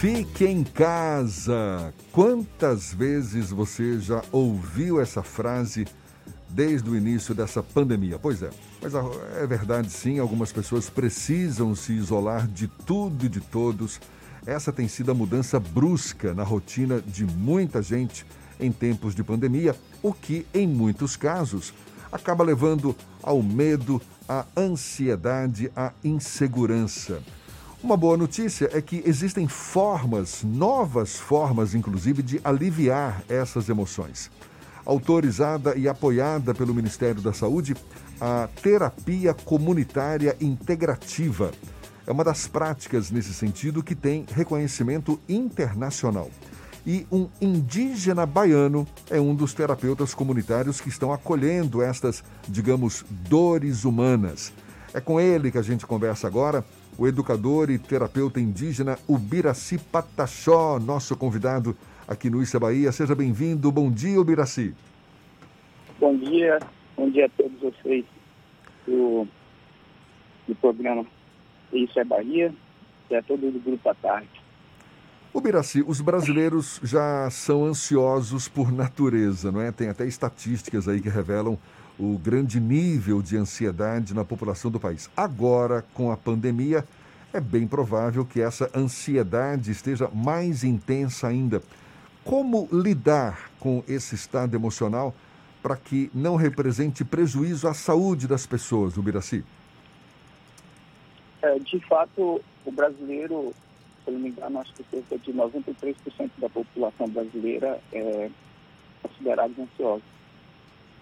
Fique em casa. Quantas vezes você já ouviu essa frase desde o início dessa pandemia? Pois é, mas é verdade sim, algumas pessoas precisam se isolar de tudo e de todos. Essa tem sido a mudança brusca na rotina de muita gente em tempos de pandemia, o que, em muitos casos, acaba levando ao medo, à ansiedade, à insegurança. Uma boa notícia é que existem formas, novas formas, inclusive, de aliviar essas emoções. Autorizada e apoiada pelo Ministério da Saúde, a terapia comunitária integrativa é uma das práticas nesse sentido que tem reconhecimento internacional. E um indígena baiano é um dos terapeutas comunitários que estão acolhendo estas, digamos, dores humanas. É com ele que a gente conversa agora o educador e terapeuta indígena Ubiraci Pataxó, nosso convidado aqui no Issa Bahia. Seja bem-vindo. Bom dia, Ubiraci. Bom dia, bom dia a todos vocês do, do programa Isso é Bahia e a todo o Grupo à Tarde. Ubiraci, os brasileiros já são ansiosos por natureza, não é? Tem até estatísticas aí que revelam o grande nível de ansiedade na população do país. Agora, com a pandemia, é bem provável que essa ansiedade esteja mais intensa ainda. Como lidar com esse estado emocional para que não represente prejuízo à saúde das pessoas, Ubiraci? É, de fato, o brasileiro, se não me engano, acho que cerca de 93% da população brasileira é considerada ansiosa.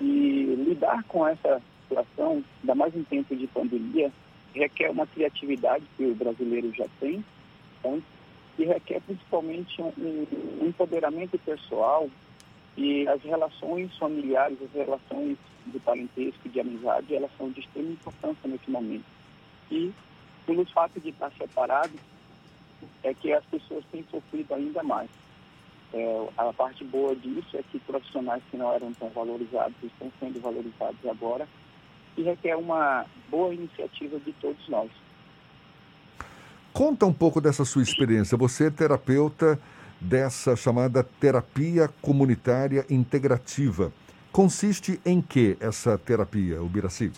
E lidar com essa situação, ainda mais em tempo de pandemia, requer uma criatividade que o brasileiro já tem, então, e requer principalmente um, um empoderamento pessoal e as relações familiares, as relações de parentesco, de amizade, elas são de extrema importância nesse momento. E pelo fato de estar separado, é que as pessoas têm sofrido ainda mais. É, a parte boa disso é que profissionais que não eram tão valorizados estão sendo valorizados agora e requer uma boa iniciativa de todos nós. Conta um pouco dessa sua experiência. Você é terapeuta dessa chamada terapia comunitária integrativa. Consiste em que essa terapia, o Biraci?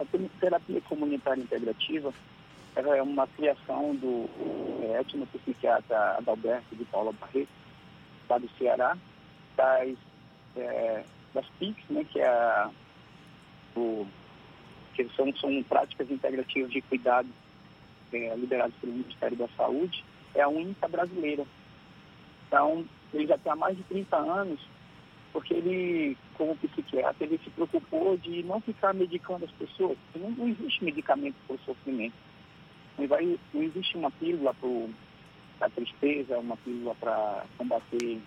A terapia comunitária integrativa é uma criação do é, etnopsiquiatra Adalberto de Paula Barreto, lá do Ceará, das, é, das PICs, né, que, é a, o, que são, são práticas integrativas de cuidado é, lideradas pelo Ministério da Saúde, é a única brasileira. Então, ele já tem há mais de 30 anos, porque ele, como psiquiatra, ele se preocupou de não ficar medicando as pessoas. Não, não existe medicamento para o sofrimento não, existe uma pílula para a tristeza, uma pílula para combater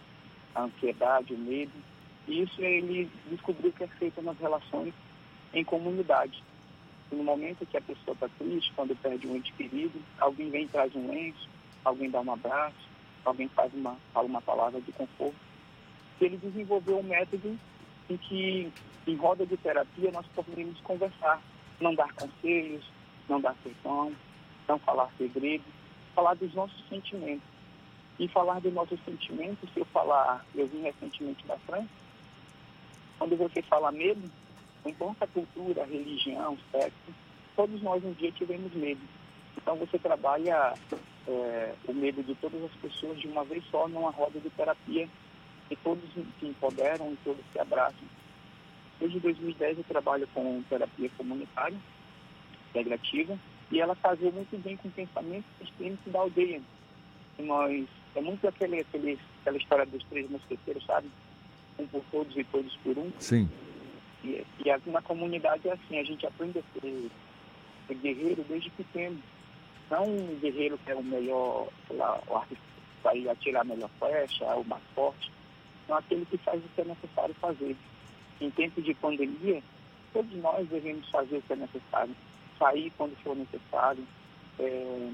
a ansiedade, o medo. E isso ele descobriu que é feito nas relações em comunidade. E no momento que a pessoa está triste, quando perde um ente querido, alguém vem e traz um lenço, alguém dá um abraço, alguém faz uma, fala uma palavra de conforto. E ele desenvolveu um método em que, em roda de terapia, nós podemos conversar, não dar conselhos, não dar sermão, não falar segredo, falar dos nossos sentimentos. E falar dos nossos sentimentos, se eu falar, eu vim recentemente da França, quando você fala medo, importa a cultura, a religião, sexo, todos nós um dia tivemos medo. Então você trabalha é, o medo de todas as pessoas de uma vez só numa roda de terapia e todos se empoderam e todos se abraçam. Desde 2010 eu trabalho com terapia comunitária, integrativa, e ela casou muito bem com o pensamento sistêmico da aldeia. E nós, é muito aquele, aquele, aquela história dos três mosqueteiros, sabe? Um por todos e todos por um. Sim. E, e na comunidade é assim, a gente aprende a ser, ser guerreiro desde pequeno. Não um guerreiro que é o melhor, sei lá, o artista vai atirar a melhor flecha, o mais forte. Não aquele que faz o que é necessário fazer. Em tempo de pandemia, todos nós devemos fazer o que é necessário sair quando for necessário, é,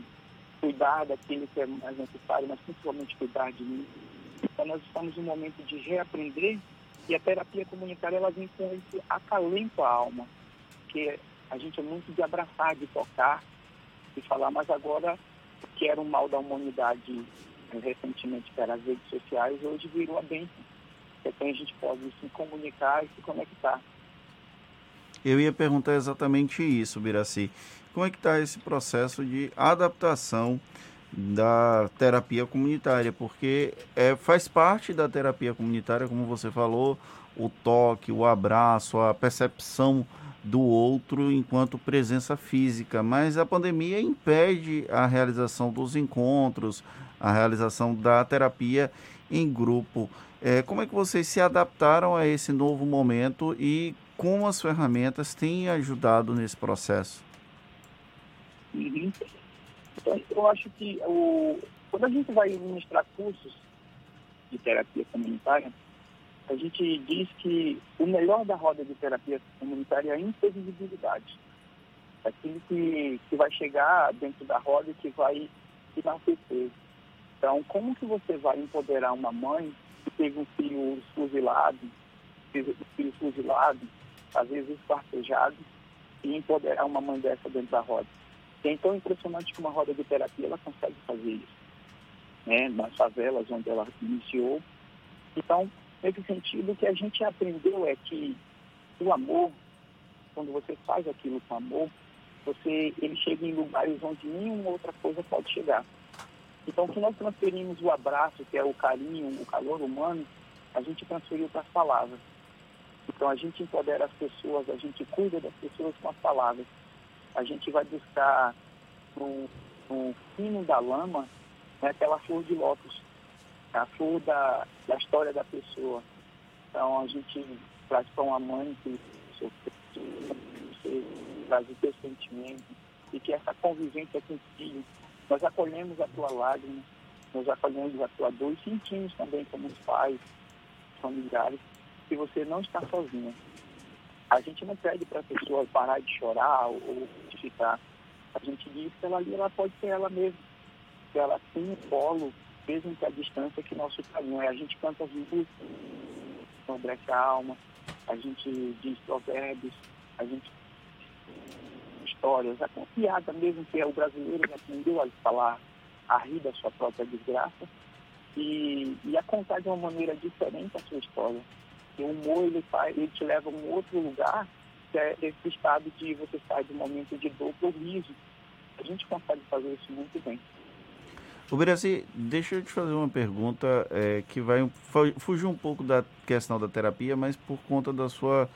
cuidar daquilo que é mais necessário, mas principalmente cuidar de mim. Então nós estamos em um momento de reaprender e a terapia comunitária ela vem com esse acalento à alma, que a gente é muito de abraçar, de tocar, de falar, mas agora que era um mal da humanidade eh, recentemente pelas redes sociais, hoje virou a bênção. Então a gente pode se comunicar e se conectar. Eu ia perguntar exatamente isso, Biraci. Como é que está esse processo de adaptação da terapia comunitária? Porque é, faz parte da terapia comunitária, como você falou, o toque, o abraço, a percepção do outro enquanto presença física, mas a pandemia impede a realização dos encontros, a realização da terapia em grupo. É, como é que vocês se adaptaram a esse novo momento e como as ferramentas têm ajudado nesse processo? Uhum. Então, eu acho que o, quando a gente vai ministrar cursos de terapia comunitária, a gente diz que o melhor da roda de terapia comunitária é a imprevisibilidade. Aquilo que, que vai chegar dentro da roda e que vai enaltecer. Então, como que você vai empoderar uma mãe que teve um filho fuzilado, filho fuzilado, às vezes espartejado, e empoderar uma mãe dessa dentro da roda? E é tão impressionante que uma roda de terapia ela consegue fazer isso. Né? Nas favelas onde ela iniciou. Então, nesse sentido, o que a gente aprendeu é que o amor, quando você faz aquilo com amor, você, ele chega em lugares onde nenhuma outra coisa pode chegar. Então, que nós transferimos o abraço, que é o carinho, o calor humano, a gente transferiu para as palavras. Então, a gente empodera as pessoas, a gente cuida das pessoas com as palavras. A gente vai buscar no, no fino da lama né, aquela flor de lótus, a flor da, da história da pessoa. Então, a gente traz para uma mãe que você traz o seu sentimento e que essa convivência com o filho nós acolhemos a tua lágrima, nós acolhemos a tua dor e sentimos também como os pais, familiares, que você não está sozinha. A gente não pede para a pessoa parar de chorar ou ficar. A gente diz que ela ali ela pode ser ela mesma. Que ela tem um polo, mesmo que a distância que nosso caminho é. A gente canta as músicas, sobre essa alma, a gente diz provérbios, a gente histórias, a piada mesmo que é o brasileiro que aprendeu a falar, a rir da sua própria desgraça e, e a contar de uma maneira diferente a sua história. E o humor ele, faz, ele te leva a um outro lugar, que é esse estado de você sair do momento de dor para o riso. A gente consegue fazer isso muito bem. Brasil, deixa eu te fazer uma pergunta é, que vai fugir um pouco da questão da terapia, mas por conta da sua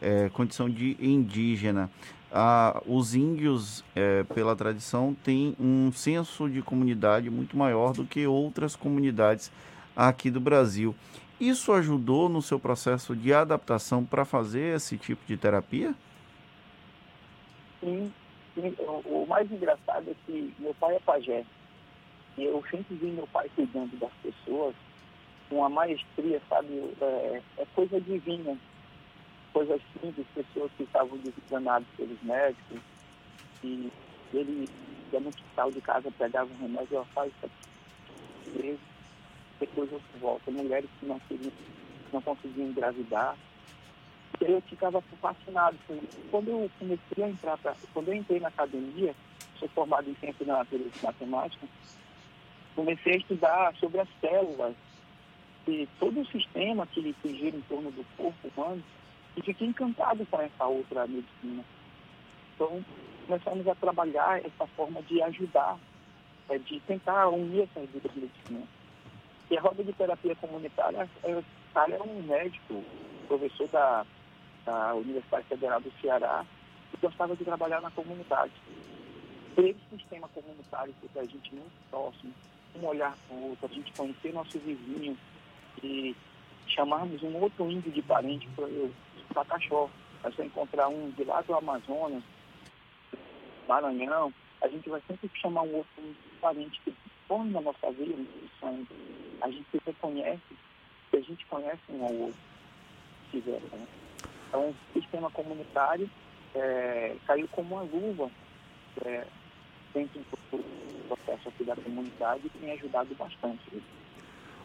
é, condição de indígena ah, os índios, é, pela tradição, têm um senso de comunidade muito maior do que outras comunidades aqui do Brasil. Isso ajudou no seu processo de adaptação para fazer esse tipo de terapia? Sim, sim. O, o, mais engraçado é que meu pai é pajé. E eu sempre vi meu pai cuidando das pessoas com uma maestria, sabe? É, é coisa divina coisas simples, pessoas que estavam desengaнаdas pelos médicos, e ele ia no hospital de casa, pegava um remédio, ó, faz isso aqui, depois você volta. Mulheres que não, não conseguiam engravidar. Eu ficava fascinado com isso. Quando eu comecei a entrar, pra, quando eu entrei na academia, sou formado em ciência da natureza e matemática, comecei a estudar sobre as células e todo o sistema que, que gira em torno do corpo humano e fiquei encantado com essa outra medicina. Então, começamos a trabalhar essa forma de ajudar, é, de tentar unir essas duas medicinas. E a roda de terapia comunitária, é, o cara é um médico, professor da, da Universidade Federal do Ceará, e gostava de trabalhar na comunidade. Esse sistema comunitário que a gente muito próximo, um olhar para o outro, a gente conhecer nosso vizinho e chamarmos um outro índio de parente para eu para cachorro. É só encontrar um de lá do Amazonas, Maranhão, a gente vai sempre chamar um outro parente que na nossa vida, no A gente se reconhece, que a gente conhece um ao outro. Né? Então, o sistema comunitário é, caiu como uma luva é, dentro do processo aqui da comunidade e tem ajudado bastante.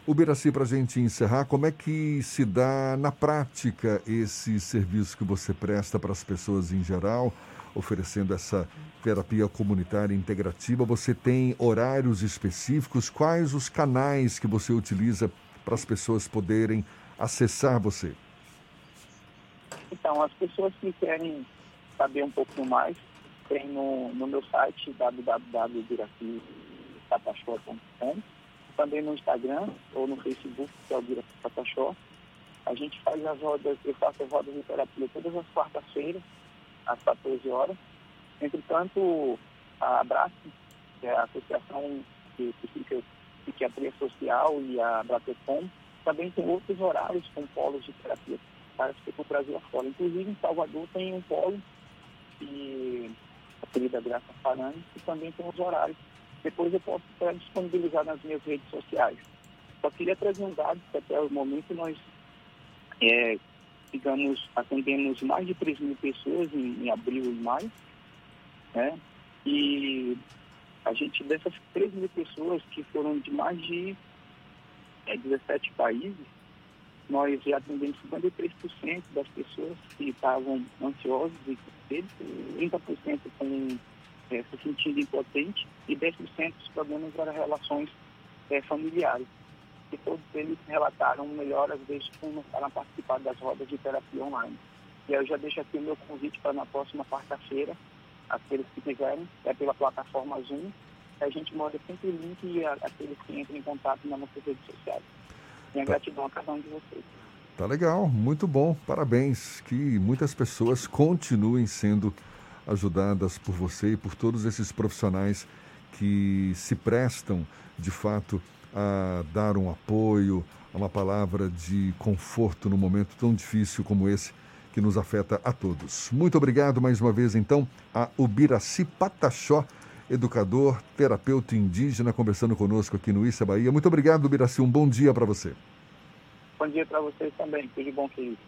O Biraci, para a gente encerrar, como é que se dá na prática esse serviço que você presta para as pessoas em geral? Oferecendo essa terapia comunitária integrativa. Você tem horários específicos? Quais os canais que você utiliza para as pessoas poderem acessar você? Então, as pessoas que querem saber um pouco mais, tem no, no meu site www.biracipatachó.com, também no Instagram ou no Facebook, que é o Patachó. A gente faz as rodas, eu faço as rodas de terapia todas as quartas-feiras, às 14 horas. Entretanto, a Abraço, que é a Associação de Psiquiatria Social e a Bratecom, também tem outros horários com polos de terapia para o Brasil afora. Inclusive, em Salvador tem um polo que a querida Graça Farani, que também tem os horários. Depois eu posso disponibilizar nas minhas redes sociais. Só queria trazer um dado que até o momento nós é, digamos, atendemos mais de 3 mil pessoas em, em abril e maio, né? E a gente, dessas 3 mil pessoas que foram de mais de é, 17 países, nós já atendemos 53% das pessoas que estavam ansiosas e com 30% com é, se sentindo impotente e 10% dos problemas eram relações é, familiares que todos eles relataram melhoras desde que começaram a participar das rodas de terapia online. E eu já deixo aqui o meu convite para na próxima quarta-feira, aqueles que quiserem, é pela plataforma Zoom, a gente manda sempre o link e aqueles que entram em contato nas nossas redes sociais. Minha tá. gratidão a cada um de vocês. Tá legal, muito bom, parabéns. Que muitas pessoas continuem sendo ajudadas por você e por todos esses profissionais que se prestam, de fato, a dar um apoio, uma palavra de conforto num momento tão difícil como esse que nos afeta a todos. Muito obrigado mais uma vez, então, a Ubiraci Pataxó, educador, terapeuta indígena, conversando conosco aqui no Issa Bahia. Muito obrigado, Ubiraci. Um bom dia para você. Bom dia para vocês também. Tudo bom, querido.